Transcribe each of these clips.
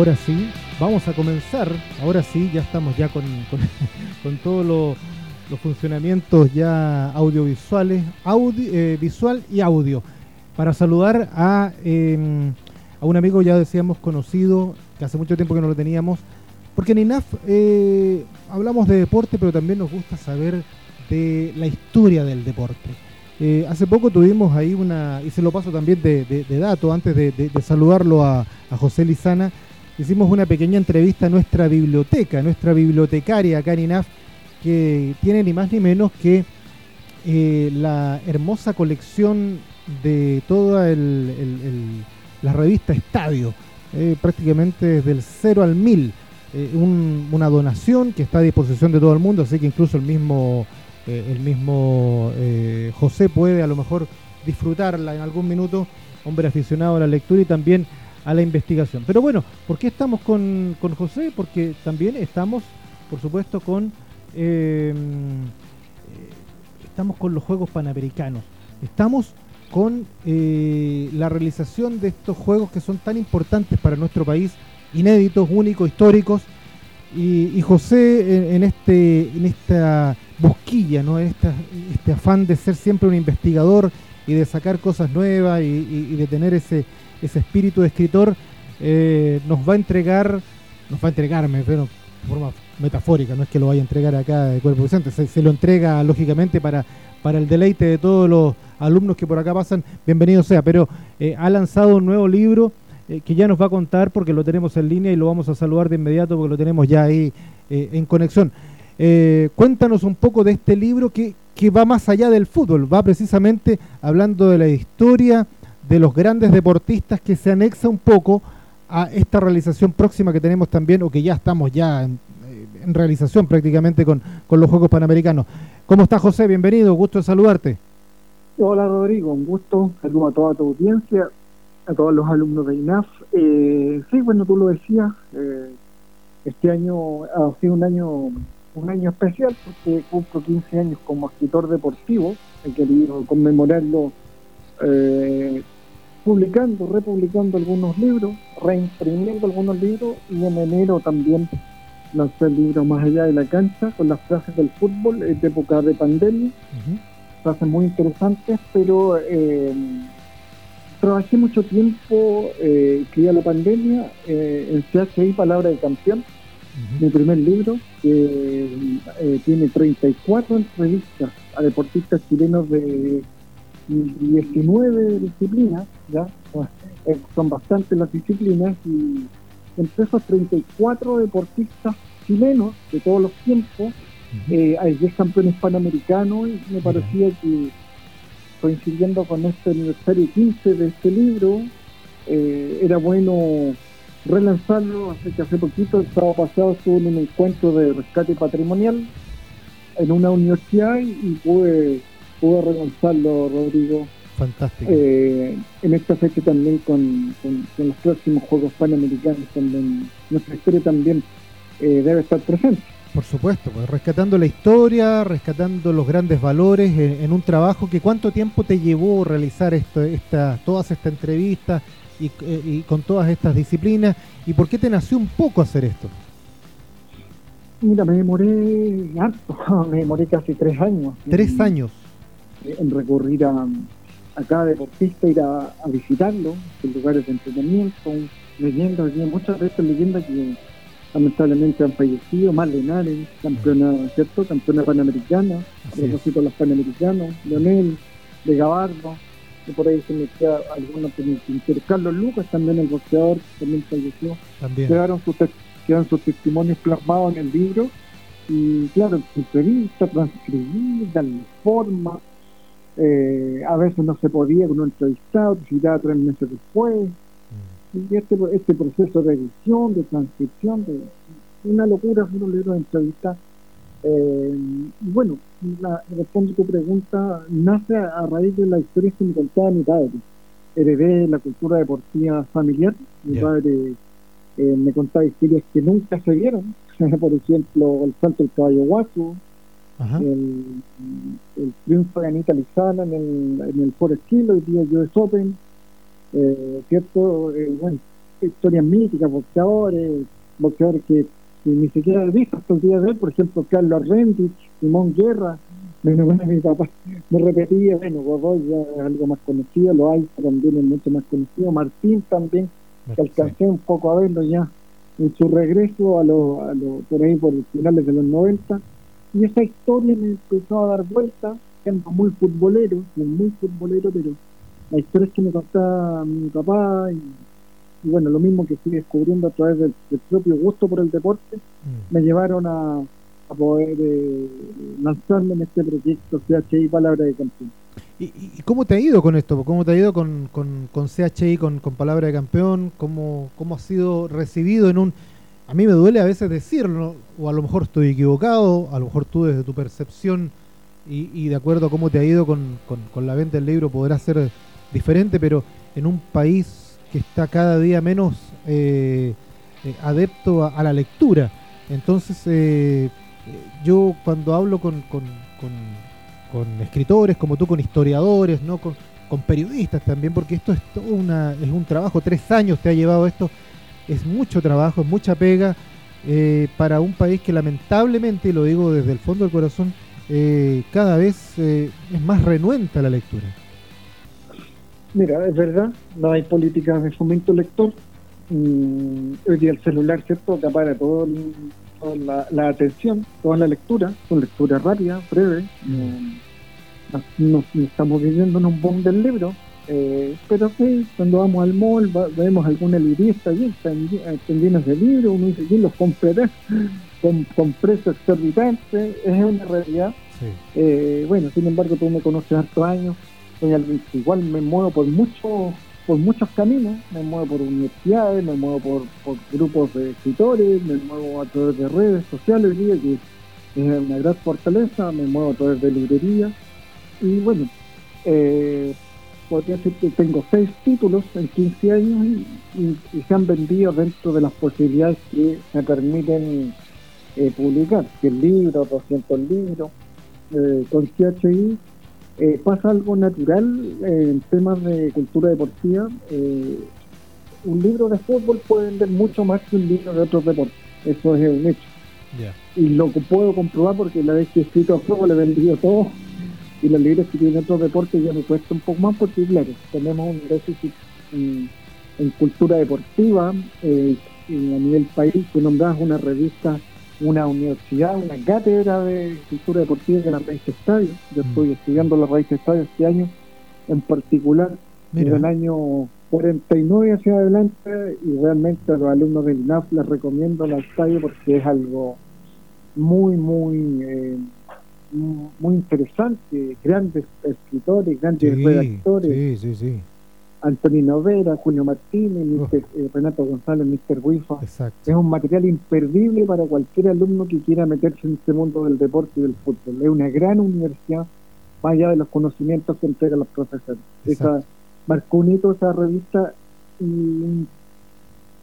ahora sí, vamos a comenzar, ahora sí, ya estamos ya con, con, todos los funcionamientos ya audiovisuales, eh, visual y audio, para saludar a, em, a un amigo ya decíamos conocido, que hace mucho tiempo que no lo teníamos, porque en INAF eh, hablamos de deporte, pero también nos gusta saber de la historia del deporte. Eh, hace poco tuvimos ahí una, y se lo paso también de, dato, antes de, saludarlo a, José Lizana, hicimos una pequeña entrevista a nuestra biblioteca, nuestra bibliotecaria acá en INAF, que tiene ni más ni menos que eh, la hermosa colección de toda la revista Estadio, eh, prácticamente desde el 0 al 1000. una donación que está a disposición de todo el mundo, así que incluso el mismo eh, el mismo eh, José puede a lo mejor disfrutarla en algún minuto, hombre aficionado a la lectura y también a la investigación. Pero bueno, ¿por qué estamos con, José? Porque también estamos, por supuesto, con eh, estamos con los Juegos Panamericanos. Estamos con la realización de estos juegos que son tan importantes para nuestro país, inéditos, únicos, históricos. Y, José en, este, en esta busquilla, ¿no? Este afán de ser siempre un investigador y de sacar cosas nuevas y, de tener ese, ese espíritu de escritor, eh, nos va a entregar, nos va a entregarme, pero de forma metafórica, no es que lo vaya a entregar acá de cuerpo presente, se, lo entrega lógicamente para, para el deleite de todos los alumnos que por acá pasan, bienvenido sea, pero eh, ha lanzado un nuevo libro eh, que ya nos va a contar porque lo tenemos en línea y lo vamos a saludar de inmediato porque lo tenemos ya ahí en conexión. Cuéntanos un poco de este libro que, va más allá del fútbol, va precisamente hablando de la historia de los grandes deportistas que se anexa un poco a esta realización próxima que tenemos también, o que ya estamos ya en, eh, realización prácticamente con, los Juegos Panamericanos. ¿Cómo está José? Bienvenido, gusto de saludarte. Hola Rodrigo, un gusto, saludo a toda tu audiencia, a todos los alumnos de INAF. Eh, sí, bueno, tú lo decías, este año ha sido un año un año especial porque cumplo 15 años como escritor deportivo, he querido conmemorarlo eh, publicando, republicando algunos libros, reimprimiendo algunos libros y en enero también lancé el libro Más allá de la cancha con las frases del fútbol de época de pandemia, frases muy interesantes, pero eh, trabajé mucho tiempo, eh, que la pandemia, eh, en CHI Palabra de Campeón, mi primer libro, que eh, tiene 34 entrevistas a deportistas chilenos de 19 disciplinas, ¿ya? Eh, son bastantes las disciplinas, y entre esos 34 deportistas chilenos de todos los tiempos, eh, hay 10 campeones panamericanos y me parecía que coincidiendo con este aniversario 15 de este libro, era bueno relanzarlo, hace que hace poquito, el sábado pasado estuve en un encuentro de rescate patrimonial en una universidad y pude, pude relanzarlo, Rodrigo. Fantástico. Eh, en esta fecha también con, los próximos Juegos Panamericanos, también nuestra historia también eh, debe estar presente. Por supuesto, pues rescatando la historia, rescatando los grandes valores en, un trabajo que cuánto tiempo te llevó realizar esto, esta, todas estas entrevistas, eh, y, con todas estas disciplinas? ¿Y por qué te nació un poco hacer esto? Mira, me demoré harto, me demoré casi tres años. ¿Tres años? En recurrir a, a cada deportista, ir a, visitarlo, en lugares de entrenamiento, leyendas, muchas veces leyendas que lamentablemente han fallecido, más Lenares, campeona, ¿cierto? Campeona panamericana, a propósito de los panamericanos, Leonel, de Gabardo, por ahí se me queda algunos penitenciarios. Carlos Lucas, también el boxeador, también falleció. También. Quedaron sus, quedan sus testimonios plasmados en el libro. Y claro, entrevista, transcribir, darle forma. Eh, a veces no se podía con un entrevistado, necesitaba tres meses después. Mm. Y este, este proceso de edición, de transcripción, de una locura, un libro de entrevistas eh, bueno, la, respondo a tu pregunta, nace a, raíz de la historia que me contaba mi padre. Heredé la cultura deportiva familiar. Mi padre eh, me contaba historias que nunca se vieron. Por ejemplo, el salto del caballo guaso, el, el, triunfo de Anita Lizana en el, en el Forest Hill, el día US Open. Eh, ¿Cierto? Eh, bueno, historias míticas, boxeadores, boxeadores que, ni siquiera he visto hasta el día de hoy, por ejemplo, Carlos Rendich, Simón Guerra, bueno, bueno, mi papá me repetía, bueno, Godoy ya es algo más conocido, lo hay también es mucho más conocido, Martín también, que alcancé un poco a verlo ya en su regreso a los, a lo, por ahí por finales de los 90, y esa historia me empezó a dar vuelta, siendo muy futbolero, muy futbolero, pero la historia es que me contaba mi papá y, bueno, lo mismo que estoy descubriendo a través del, propio gusto por el deporte, mm. me llevaron a, a poder eh, lanzarme en este proyecto CHI Palabra de Campeón. ¿Y, cómo te ha ido con esto? ¿Cómo te ha ido con, con, con CHI, con, con, Palabra de Campeón? ¿Cómo, ¿Cómo ha sido recibido en un... A mí me duele a veces decirlo, o a lo mejor estoy equivocado, a lo mejor tú desde tu percepción y, de acuerdo a cómo te ha ido con, con, la venta del libro podrá ser diferente, pero en un país que está cada día menos eh, eh, adepto a, la lectura. Entonces, eh, yo cuando hablo con, con, escritores como tú, con historiadores, ¿no? Con, periodistas también, porque esto es todo una, es un trabajo, tres años te ha llevado esto, es mucho trabajo, es mucha pega eh, para un país que lamentablemente, lo digo desde el fondo del corazón, eh, cada vez eh, es más renuenta la lectura. Mira, es verdad, no hay políticas de fomento lector. Mm, hoy día el celular, ¿cierto?, para todo el, la, atención, toda la lectura, con lectura rápida, breve. No, estamos viviendo en un boom del libro, eh, pero sí, cuando vamos al mall vemos alguna librista allí, están, llenos de libros, uno dice, ¿quién los comprará? Con, con precios exorbitantes, es una realidad. Eh, bueno, sin embargo, tú me conoces hartos años, igual me muevo por muchos por muchos caminos, me muevo por universidades, me muevo por, grupos de escritores, me muevo a través de redes sociales, que es una gran fortaleza, me muevo a través de librería y bueno, eh, podría decir que tengo seis títulos en 15 años y, se han vendido dentro de las posibilidades que me permiten eh, publicar, 100 libros, 200 libros, eh, con CHI eh, pasa algo natural eh, en temas de cultura deportiva. Un libro de fútbol puede vender mucho más que un libro de otros deportes. Eso es un hecho. Y lo puedo comprobar porque la vez que he escrito a fútbol he vendido todo y los libros que tienen otros deportes ya me cuesta un poco más porque, claro, tenemos un déficit en, cultura deportiva eh, a nivel país. Tú nombras una revista una universidad, una cátedra de cultura deportiva que la Raíz Estadio. Yo mm. estoy estudiando la Raíz Estadio este año en particular, desde el año 49 hacia adelante, y realmente a los alumnos del INAF les recomiendo la estadio porque es algo muy, muy, eh, muy interesante. Grandes escritores, grandes redactores. Sí, sí, sí Antonino Vera, Julio Martínez, eh, Renato González, Mr. Wifa. Es un material imperdible para cualquier alumno que quiera meterse en este mundo del deporte y del fútbol. Es una gran universidad, más allá de los conocimientos que entregan los profesores. Esa, marcó un hito esa revista y,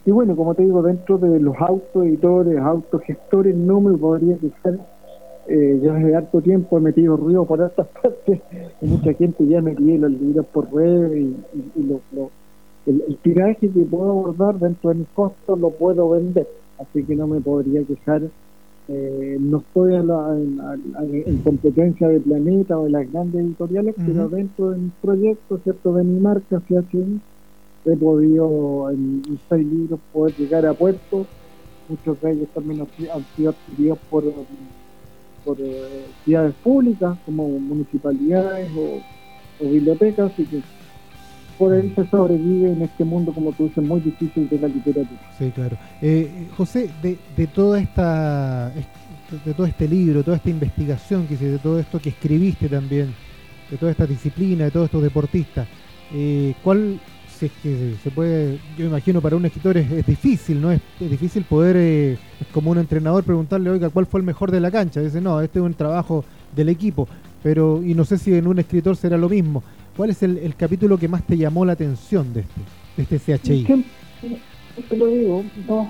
y bueno, como te digo, dentro de los autoeditores, autogestores, no me podría quejar eh, yo hace harto tiempo he metido ruido por estas partes y mucha gente ya me pide los libros por web y, el, tiraje que puedo abordar dentro de mis costos lo puedo vender, así que no me podría quejar. Eh, no estoy en, competencia de Planeta o de las grandes editoriales, pero dentro de mis proyectos, ¿cierto? de mi marca, CHI, he podido en seis libros poder llegar a puertos. Muchos de ellos también han sido adquiridos por por eh, ciudades públicas como municipalidades o, bibliotecas, y que por ahí se sobrevive en este mundo, como tú dices, muy difícil de la literatura. Sí, claro. Eh, José, de, de toda esta de todo este libro, toda esta investigación que hiciste, de todo esto que escribiste también, de toda esta disciplina, de todos estos deportistas, eh, ¿cuál es que se puede, yo imagino para un escritor es, difícil, ¿no? Es, difícil poder, eh, es como un entrenador preguntarle, oiga, ¿cuál fue el mejor de la cancha? Dice, no, este es un trabajo del equipo, pero, y no sé si en un escritor será lo mismo. ¿Cuál es el, capítulo que más te llamó la atención de este, de este CHI? Te lo digo,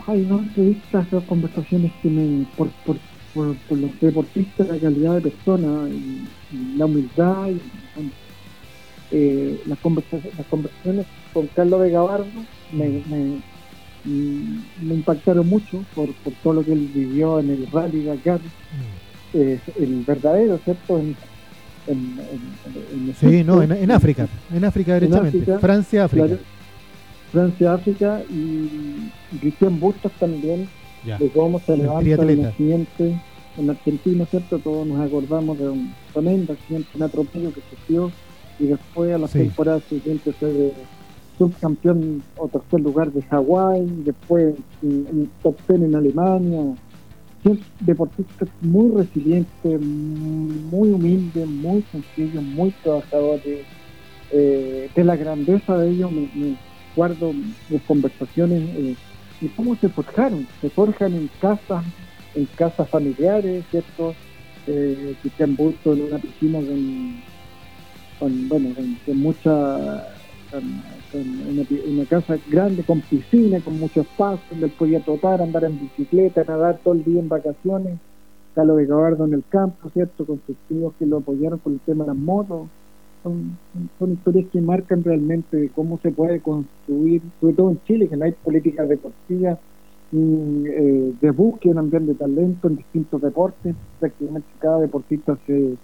hay dos entrevistas, dos conversaciones que me, por, por, por, los deportistas, la calidad de persona y, la humildad y, eh, las, conversaciones, las conversaciones con Carlos de Gabardo me, me impactaron mucho por, por todo lo que él vivió en el Rally Dakar. Mm. el verdadero, ¿cierto? En, sí, no, en, África, en África derechamente, Francia, África. Francia, África y, Cristian Bustos también, de cómo se levanta el accidente en Argentina, ¿cierto? Todos nos acordamos de un tremendo accidente, un atropello que sufrió y después a las temporadas siguientes fue de subcampeón o tercer lugar de Hawái, después un top ten en Alemania. deportista muy resiliente, muy humilde, muy sencillo, muy trabajador. Eh, de la grandeza de ellos me, guardo mis conversaciones eh, y cómo se forjaron. Se forjan en casas, en casas familiares, ¿cierto? Eh, Cristian Burto en una piscina con, bueno, con, mucha una, casa grande con piscina, con mucho espacio, donde él podía trotar, andar en bicicleta, nadar todo el día en vacaciones. Carlos de Gabardo en el campo, ¿cierto? Con sus tíos que lo apoyaron con el tema de las motos. Son, son historias que marcan realmente cómo se puede construir, sobre todo en Chile, que no hay políticas deportivas eh, de búsqueda también de talento en distintos deportes. Prácticamente cada deportista se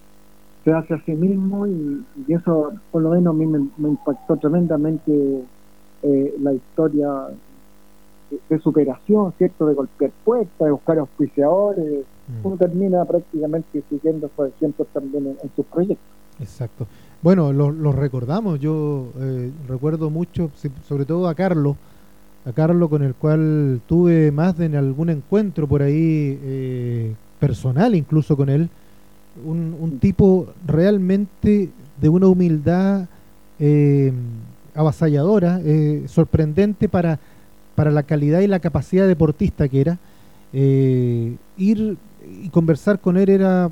se hace a sí mismo y, eso por lo menos a mí me, impactó tremendamente eh, la historia de, superación, ¿cierto? De golpear puertas, de buscar auspiciadores. Mm. Uno termina prácticamente siguiendo esos ejemplos también en, sus proyectos. Exacto. Bueno, los recordamos. Yo eh, recuerdo mucho, sobre todo a Carlos, a Carlos con el cual tuve más de en algún encuentro por ahí eh, personal, incluso con él un, tipo realmente de una humildad eh, avasalladora, eh, sorprendente para, para la calidad y la capacidad deportista que era. Eh, ir y conversar con él era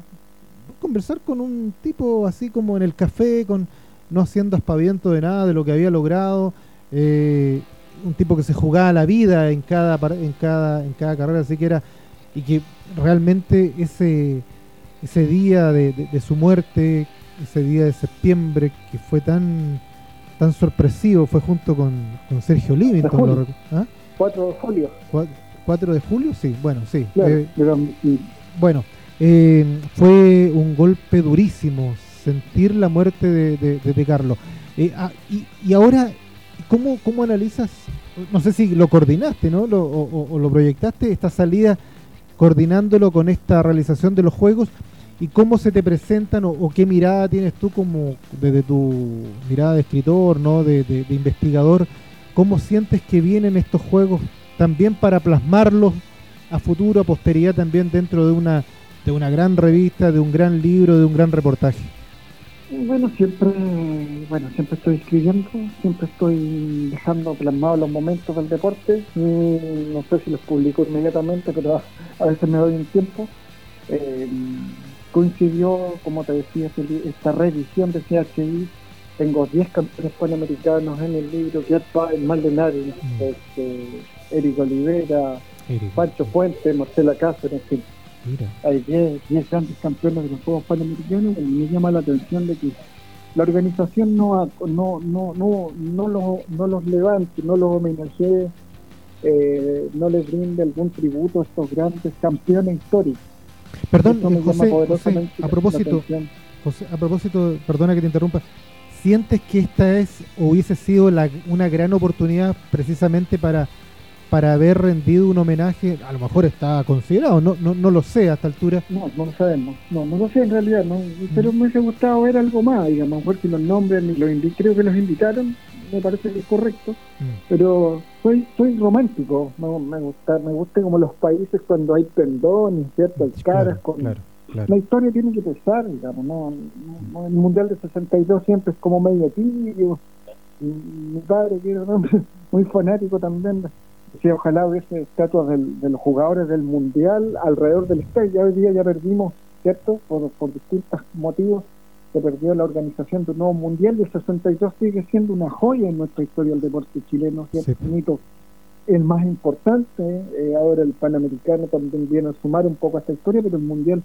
conversar con un tipo así como en el café, con no haciendo aspaviento de nada de lo que había logrado, un tipo que se jugaba la vida en cada en cada en cada carrera, así que era y que realmente ese ese día de, su muerte, ese día de septiembre que fue tan tan sorpresivo, fue junto con, Sergio Livington. 4 ¿ah? de julio. 4, de julio, sí, bueno, sí. Eh, bueno, eh, fue un golpe durísimo sentir la muerte de, de, Carlos. Eh, ah, y, ahora, ¿cómo, ¿cómo analizas? No sé si lo coordinaste, ¿no? o, lo proyectaste, esta salida coordinándolo con esta realización de los juegos y cómo se te presentan o, qué mirada tienes tú como desde tu mirada de escritor, no de, investigador, cómo sientes que vienen estos juegos también para plasmarlos a futuro, a posteridad también dentro de una de una gran revista, de un gran libro, de un gran reportaje. Bueno, siempre, bueno, siempre estoy escribiendo, siempre estoy dejando plasmados los momentos del deporte. No sé si los publico inmediatamente, pero a, veces me doy un tiempo. Eh, coincidió, como te decía, esta revisión de CHI. Tengo 10 campeones panamericanos en el libro, que el Maldonado, mm. este, Eric Olivera, Pancho Fuente, Marcela Cáceres, en fin. Hay 10 grandes campeones de los Juegos Panamericanos. Y me llama la atención de que la organización no no no no no los, no los levante, no los homenajee, eh, no les brinde algún tributo a estos grandes campeones históricos. Perdón, José, a propósito, a propósito, perdona que te interrumpa, ¿sientes que esta es hubiese sido una gran oportunidad precisamente para para haber rendido un homenaje, a lo mejor está considerado, no, no, no lo sé a esta altura. No, no lo sabemos, no, no lo sé en realidad, no, pero me hubiese gustado ver algo más, digamos, a lo mejor si los nombres, los creo que los invitaron, me parece que es correcto, mm. pero soy soy romántico, me, me gusta me gusta como los países cuando hay pendones, ¿cierto? Hay caras con... La historia tiene que pesar, digamos, ¿no? El Mundial de 62 siempre es como medio tibio, mi padre que era un hombre muy fanático también Sí, ojalá hubiese estatuas de los jugadores del mundial alrededor del estadio. Ya hoy día ya perdimos, ¿cierto? Por, por distintos motivos se perdió la organización de un nuevo mundial y el 62 sigue siendo una joya en nuestra historia del deporte chileno, ¿cierto? el más importante. Eh, ahora el Panamericano también viene a sumar un poco a esta historia, pero el mundial,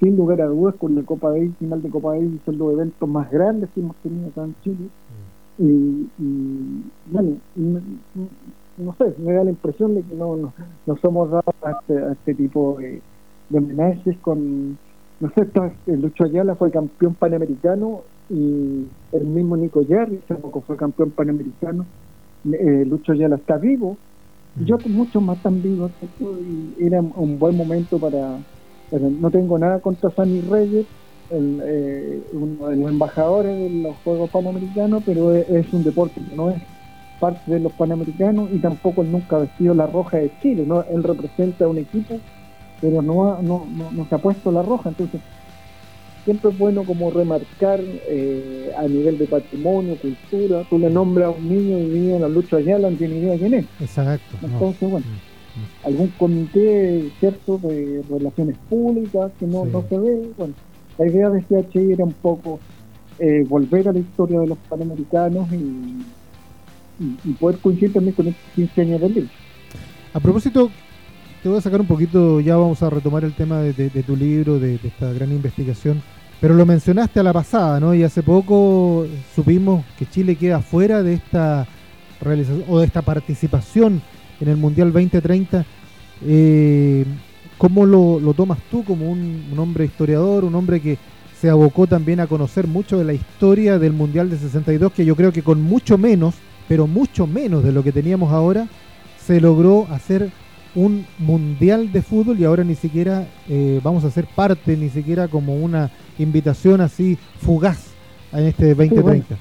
sin lugar a dudas, con la Copa Davis, final de Copa Davis, son los eventos más grandes que hemos tenido acá en Chile. Mm. Y, y, bueno, no sé, me da la impresión de que no, no, somos dados a este, este tipo de, de, homenajes con, no sé, el Lucho Ayala fue campeón panamericano y el mismo Nico Yarri tampoco fue campeón panamericano, eh, Lucho Ayala está vivo, y yo mm. muchos más están vivos, y era un buen momento para, no tengo nada contra Fanny Reyes, el, eh, uno de los embajadores de los Juegos Panamericanos, pero es, un deporte que no es parte de los Panamericanos y tampoco él nunca ha vestido la roja de Chile, ¿no? él representa a un equipo, pero no, no, no, se ha puesto la roja, entonces siempre es bueno como remarcar eh, a nivel de patrimonio, cultura, tú le nombras a un niño y viene en la lucha allá, no tiene idea quién es. Exacto. Entonces, bueno, algún comité, ¿cierto?, de relaciones públicas que no, no se ve, bueno la idea de CHI era un poco eh, volver a la historia de los panamericanos y, poder coincidir también con estos 15 años del libro. A propósito, te voy a sacar un poquito, ya vamos a retomar el tema de, tu libro, de, esta gran investigación, pero lo mencionaste a la pasada, ¿no? Y hace poco supimos que Chile queda fuera de esta realización o de esta participación en el Mundial 2030. Eh, ¿Cómo lo, tomas tú como un, hombre historiador, un hombre que se abocó también a conocer mucho de la historia del Mundial de 62, que yo creo que con mucho menos, pero mucho menos de lo que teníamos ahora, se logró hacer un Mundial de fútbol y ahora ni siquiera eh, vamos a ser parte, ni siquiera como una invitación así fugaz en este 2030?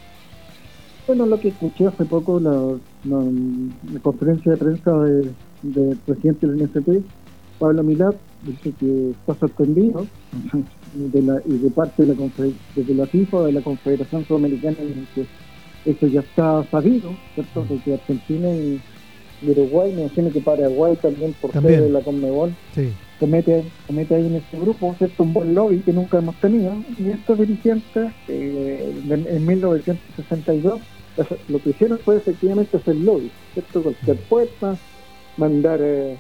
bueno. lo que escuché hace poco, la, la, conferencia de prensa del de presidente del NSP, Pablo Milad dice que está sorprendido de la, y de parte de la, de la FIFA, de la Confederación Sudamericana, que eso ya está sabido, ¿cierto? De que Argentina y Uruguay, me imagino que Paraguay también, por ser de la Conmebol, se, mete, mete ahí en este grupo, ¿cierto? Un buen lobby que nunca hemos tenido. Y estos dirigentes, eh, en, 1962, lo que hicieron fue efectivamente hacer lobby, ¿cierto? Cualquier puerta, mandar. Eh,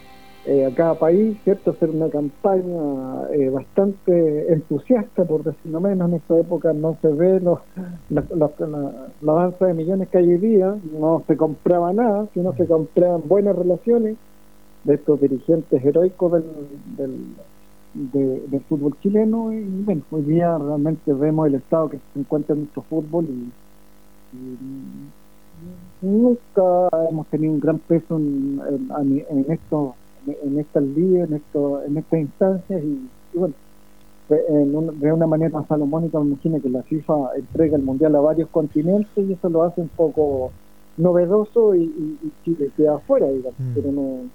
eh, a cada país, ¿cierto? Hacer una campaña eh, bastante entusiasta, por decirlo menos. En esta época no se ve los, la, la, danza de millones que hay hoy día, no se compraba nada, sino se compraban buenas relaciones de estos dirigentes heroicos del, del, fútbol chileno. Y bueno, hoy día realmente vemos el estado que se encuentra en nuestro fútbol y, nunca hemos tenido un gran peso en, en, en esto en estas líneas, en, esto, en estas instancias y, bueno, de una manera salomónica me imagino que la FIFA entrega el Mundial a varios continentes y eso lo hace un poco novedoso y, Chile queda afuera, digamos, mm. pero no...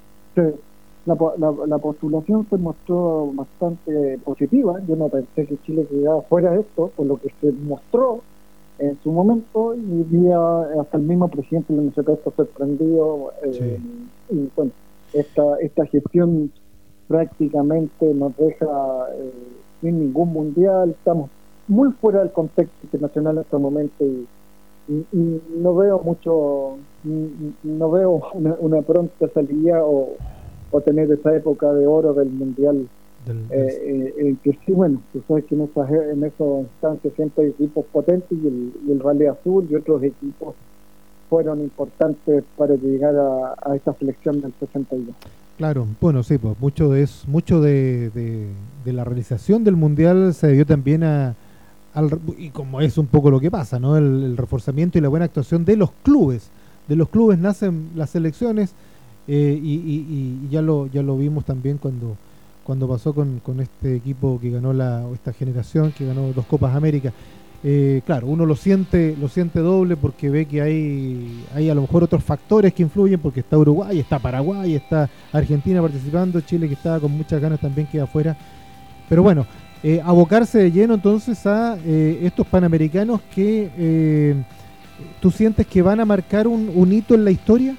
la, la, postulación se mostró bastante positiva. Yo no pensé que Chile quedara fuera de esto, por lo que se mostró en su momento, y día hasta el mismo presidente del MSP está sorprendido. Eh, y bueno, esta, esta gestión prácticamente nos deja eh, sin ningún mundial, estamos muy fuera del contexto internacional en este momento y, no veo mucho, no veo una, pronta salida o, tener esa época de oro del mundial. Eh, eh, que sí, bueno, tú sabes que en esas, en esas instancias siempre hay equipos potentes y el, y el Rally Azul y otros equipos fueron importantes para llegar a, esta selección del 62. Claro, bueno, sí, pues mucho de eso, mucho de, de, la realización del mundial se debió también a, al, y como es un poco lo que pasa, ¿no? El, reforzamiento y la buena actuación de los clubes. De los clubes nacen las selecciones eh, y, y, ya lo ya lo vimos también cuando cuando pasó con, con este equipo que ganó la esta generación que ganó dos Copas América. Eh, claro, uno lo siente, lo siente doble porque ve que hay, hay a lo mejor otros factores que influyen, porque está Uruguay, está Paraguay, está Argentina participando, Chile que estaba con muchas ganas también queda afuera. Pero bueno, eh, abocarse de lleno entonces a eh, estos panamericanos que tú sientes que van a marcar un, un hito en la historia.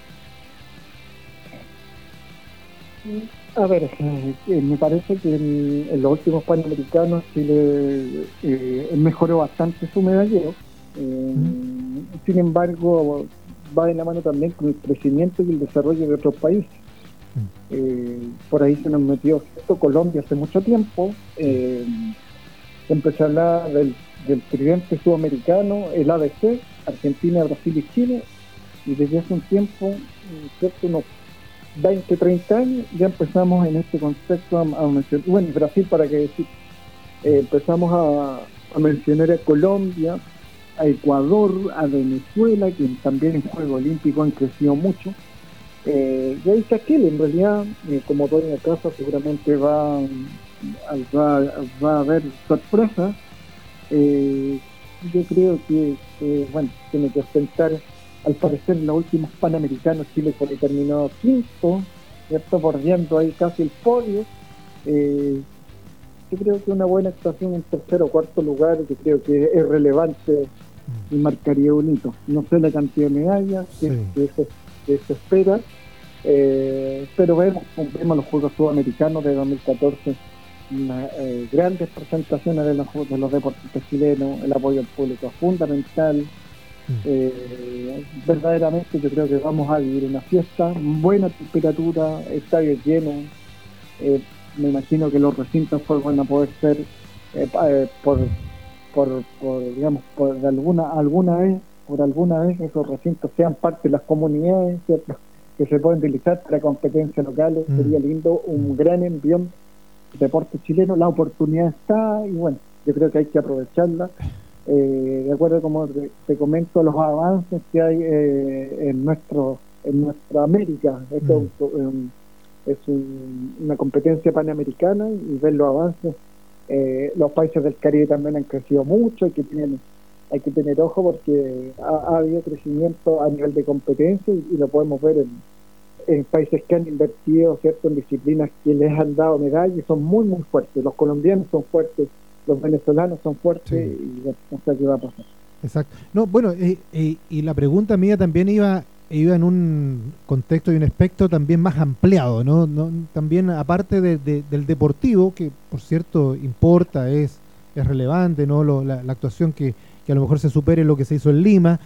A ver, eh, eh, me parece que en, los últimos Panamericanos Chile eh, mejoró bastante su medallero. Sin embargo, va de la mano también con el crecimiento y el desarrollo de otros países. por ahí se nos metió esto Colombia hace mucho tiempo. empezó a hablar del, del tridente sudamericano, el ABC, Argentina, Brasil y Chile. Y desde hace un tiempo, ¿cierto? unos 20, 30 años, ya empezamos en este concepto a, mencionar, bueno, Brasil para qué decir, eh, empezamos a, mencionar a Colombia, a Ecuador, a Venezuela, que también en Juego Olímpico han crecido mucho. Eh, y ahí aquel, en realidad, eh, como todo en la casa, seguramente va, a haber sorpresas. Eh, yo creo que, bueno, tiene que ostentar, al parecer, en los últimos Panamericanos Chile fue terminó quinto, ¿cierto? Bordeando ahí casi el podio. Eh, yo creo que una buena actuación en tercer o cuarto lugar, que creo que es relevante y marcaría un hito. No sé la cantidad de medallas que, se, espera, eh, pero vemos, vemos los Juegos Sudamericanos de 2014 eh, grandes presentaciones de los, de los deportistas chilenos, el apoyo al público es fundamental. Mm. Eh, verdaderamente yo creo que vamos a vivir una fiesta, buena temperatura, estadio lleno. Eh, me imagino que los recintos pues, van a poder ser por, por, por, digamos, por alguna, alguna vez, por alguna vez esos recintos sean parte de las comunidades, que se pueden utilizar para competencias locales. Mm. Sería lindo, un gran envión deporte chileno, la oportunidad está y bueno, yo creo que hay que aprovecharla. Eh, de acuerdo como te, comento los avances que hay eh, en nuestro en nuestra América. Esto mm. es una competencia panamericana y ver los avances. Eh, los países del Caribe también han crecido mucho hay que tener hay que tener ojo porque ha, habido crecimiento a nivel de competencia y lo podemos ver en, en países que han invertido cierto en disciplinas que les han dado medallas y son muy muy fuertes. Los colombianos son fuertes los venezolanos son fuertes y no sé qué va a pasar. Exacto. No bueno eh, eh, y la pregunta mía también iba iba en un contexto y un aspecto también más ampliado no, no también aparte del deportivo que por cierto importa es es relevante no la, actuación que, que a lo mejor se supere lo que se hizo en Lima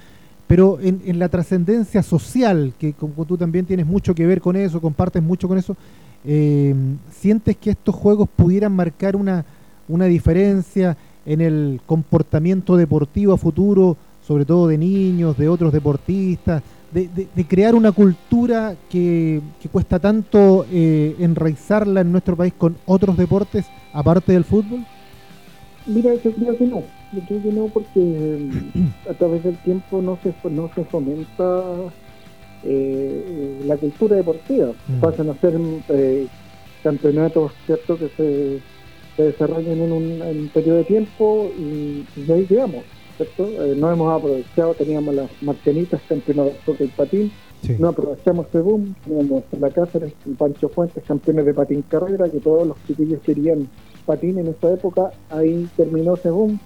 pero en, la trascendencia social, que como tú también tienes mucho que ver con eso, compartes mucho con eso, eh, ¿sientes que estos juegos pudieran marcar una, una diferencia en el comportamiento deportivo a futuro, sobre todo de niños, de otros deportistas, de, crear una cultura que, cuesta tanto eh, enraizarla en nuestro país con otros deportes aparte del fútbol? Mira, yo creo que no yo creo que no, porque a través del tiempo no se, no se fomenta eh, la cultura deportiva. Mm. Pasan a ser eh, campeonatos cierto que se, se desarrollan en un, periodo de tiempo y, ahí quedamos. ¿cierto? Eh, no hemos aprovechado, teníamos las marcianitas campeonatos de y patín, no aprovechamos ese boom, teníamos la Cáceres y Pancho Fuentes campeones de patín carrera, que todos los chiquillos querían patín en esa época, ahí terminó ese boom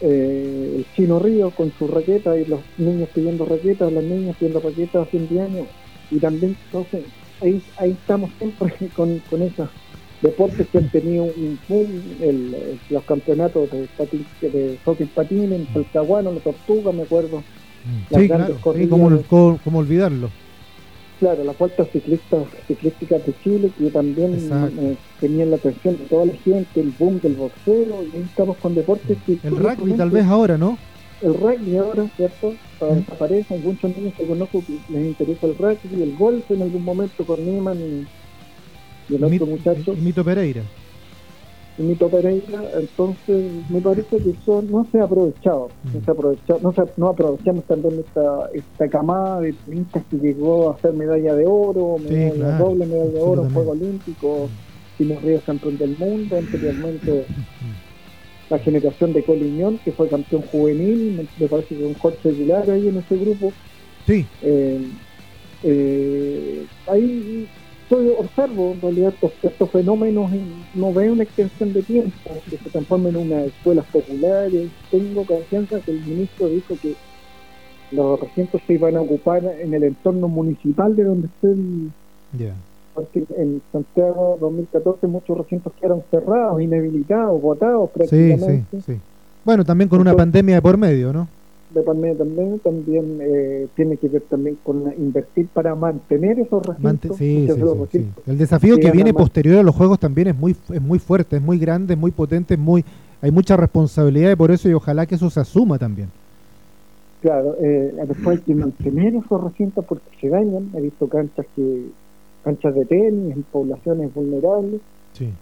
eh, el Chino Río con su raqueta y los niños pidiendo raquetas, las niñas pidiendo raquetas a fin de año. Y también, entonces, ahí, ahí estamos siempre con, con esos deportes que han tenido un boom, el, los campeonatos de, patín, de hockey patín en Talcahuano, la Tortuga, me acuerdo. Mm. sí, claro, ¿cómo, olvidarlo? Claro, las vueltas ciclistas, ciclísticas de Chile, que también eh, tenían la atención de toda la gente, el boom del boxeo, y estamos con deportes que... El rugby tal vez ahora, ¿no? El rugby ahora, ¿cierto? Aparece, hay muchos niños que conozco que les interesa el rugby, el golf en algún momento con Nieman y, el otro muchacho. Mito Pereira. Mito Pereira, entonces me parece que eso no se ha aprovechado, no se ha aprovechado, no, no aprovechamos también esta, esta camada de turistas que llegó a hacer medalla de oro, medalla, doble medalla de oro, Juego Olímpico, Simón Ríos campeón del mundo, anteriormente la generación de Coliñón, que fue campeón juvenil, me, parece que un Jorge Aguilar ahí en ese grupo. Sí. Eh, eh, ahí yo observo en realidad estos, fenómenos y no veo una extensión de tiempo que se transformen en unas escuelas populares. Tengo confianza que el ministro dijo que los recintos se iban a ocupar en el entorno municipal de donde estén. Porque en Santiago 2014 muchos recintos quedaron cerrados, inhabilitados, votados prácticamente. Sí, sí, sí. Bueno, también con una pandemia de por medio, ¿no? De pandemia también, también eh, tiene que ver también con invertir para mantener esos recintos. sí, sí, El desafío que viene posterior a los juegos también es muy es muy fuerte, es muy grande, es muy potente, es muy hay mucha responsabilidad y por eso y ojalá que eso se asuma también. Claro, eh, después hay que mantener esos recintos porque se dañan. He visto canchas que canchas de tenis en poblaciones vulnerables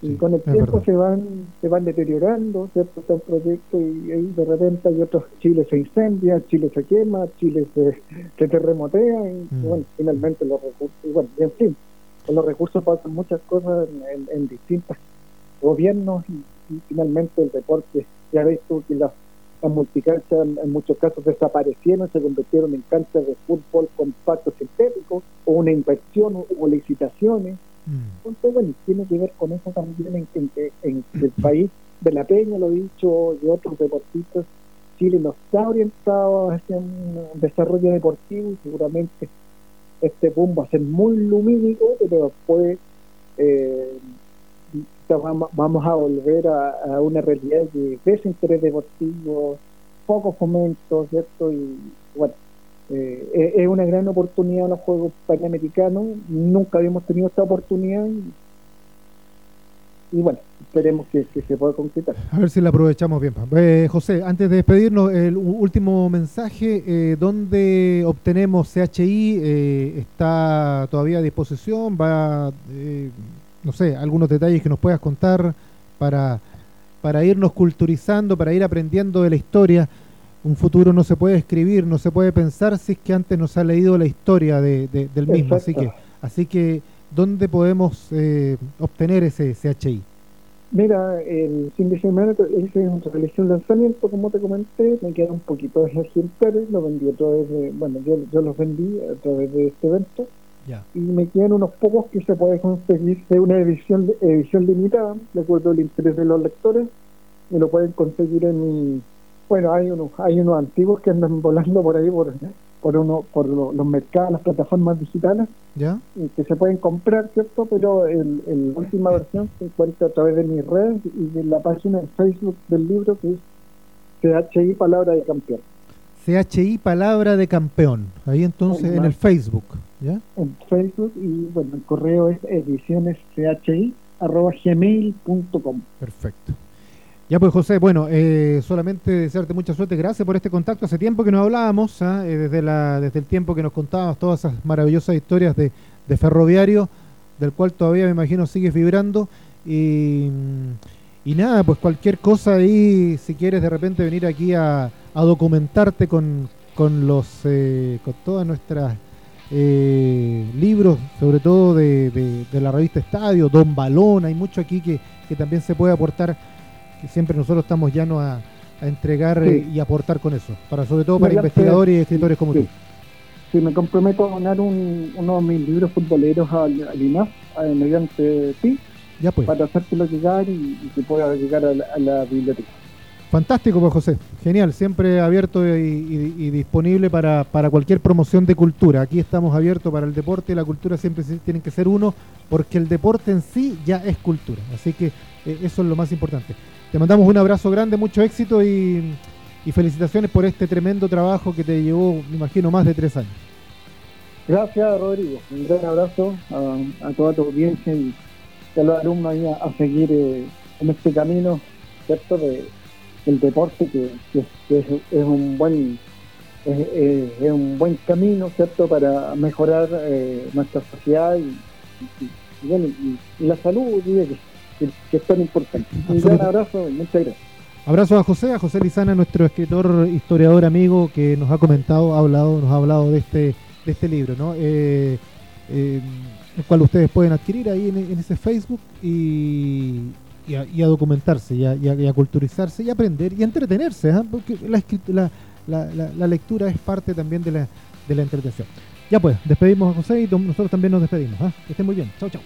y con el tiempo se van se van deteriorando, ¿cierto? Está un proyecto y, de repente hay otros, Chile se incendia, Chile se quema, Chile se, se terremotea y, mm. bueno, finalmente los recursos, y bueno, en fin, con los recursos pasan muchas cosas en, en, distintos gobiernos y, finalmente el deporte, ya ves tú que las, las multicanchas en, muchos casos desaparecieron, se convirtieron en canchas de fútbol con pacto sintético o una inversión o licitaciones bueno, tiene que ver con eso también en, que en, el país de la Peña, lo dicho, y otros deportistas, Chile no está orientado hacia un desarrollo deportivo y seguramente este boom va a ser muy lumínico, pero después eh, vamos a volver a, una realidad de desinterés deportivo, pocos momentos, ¿cierto? Y bueno, eh, es una gran oportunidad los Juegos Panamericanos, nunca habíamos tenido esta oportunidad y, bueno, esperemos que, se pueda concretar. A ver si la aprovechamos bien. Eh, José, antes de despedirnos, el último mensaje, eh, ¿dónde obtenemos CHI? Eh, ¿Está todavía a disposición? ¿Va, no sé, algunos detalles que nos puedas contar para, para irnos culturizando, para ir aprendiendo de la historia? Un futuro no se puede escribir, no se puede pensar si es que antes nos ha leído la historia de, del mismo. Así que, así que, ¿dónde podemos eh, obtener ese CHI? Mira, el fin de semana hice un lanzamiento, como te comenté, me quedan un poquito de ejemplares, lo vendí a través de, bueno, yo, yo los vendí a través de este evento, y me quedan unos pocos que se puede conseguir de una edición edición limitada, de acuerdo al interés de los lectores, me lo pueden conseguir en mi bueno, hay unos, hay unos antiguos que andan volando por ahí por, por uno, por los mercados, las plataformas digitales, ¿Ya? Que se pueden comprar, ¿cierto? Pero el, última versión se encuentra a través de mi red y de la página de Facebook del libro que es CHI Palabra de Campeón. CHI Palabra de Campeón, ahí entonces en el Facebook, ¿ya? En Facebook y bueno, el correo es ediciones arroba gmail.com. Perfecto. Ya pues José, bueno, eh, solamente desearte mucha suerte, gracias por este contacto. Hace tiempo que no hablábamos, ¿ah? eh, desde, la, desde el tiempo que nos contabas todas esas maravillosas historias de, ferroviario, del cual todavía me imagino sigues vibrando. Y, y, nada, pues cualquier cosa ahí, si quieres de repente venir aquí a, documentarte con, con, los, eh, con todas nuestras libros, sobre todo de, de, la revista Estadio, Don Balón, hay mucho aquí que, que también se puede aportar que siempre nosotros estamos llanos a, a entregar eh, y aportar con eso, para sobre todo para investigadores y escritores como tú. Sí, me comprometo a donar un, uno de mis libros futboleros al, al INAF mediante ti, ya pues. para hacértelo llegar y, que pueda llegar a la, biblioteca. Fantástico, pues José. Genial, siempre abierto y, disponible para, para, cualquier promoción de cultura. Aquí estamos abiertos para el deporte y la cultura siempre tienen que ser uno, porque el deporte en sí ya es cultura. Así que eh, eso es lo más importante. Te mandamos un abrazo grande, mucho éxito y, felicitaciones por este tremendo trabajo que te llevó, me imagino, más de tres años. Gracias, Rodrigo. Un gran abrazo a, toda tu audiencia y a los alumnos a, seguir eh, en este camino, ¿cierto? De, del deporte que, es, un buen es, un buen camino, ¿cierto? Para mejorar eh, nuestra sociedad y, bueno, y, la salud, que que, es tan importante. Un gran abrazo y muchas gracias. Abrazo a José, a José Lizana, nuestro escritor, historiador amigo, que nos ha comentado, ha hablado, nos ha hablado de este, de este libro, ¿no? Eh, eh, el cual ustedes pueden adquirir ahí en, ese Facebook y, y, a, documentarse y a, culturizarse y aprender y entretenerse, ¿ah? porque la, la, la, lectura es parte también de la, de la entretención. Ya pues, despedimos a José y nosotros también nos despedimos. ¿ah? Que estén muy bien. Chao, chao.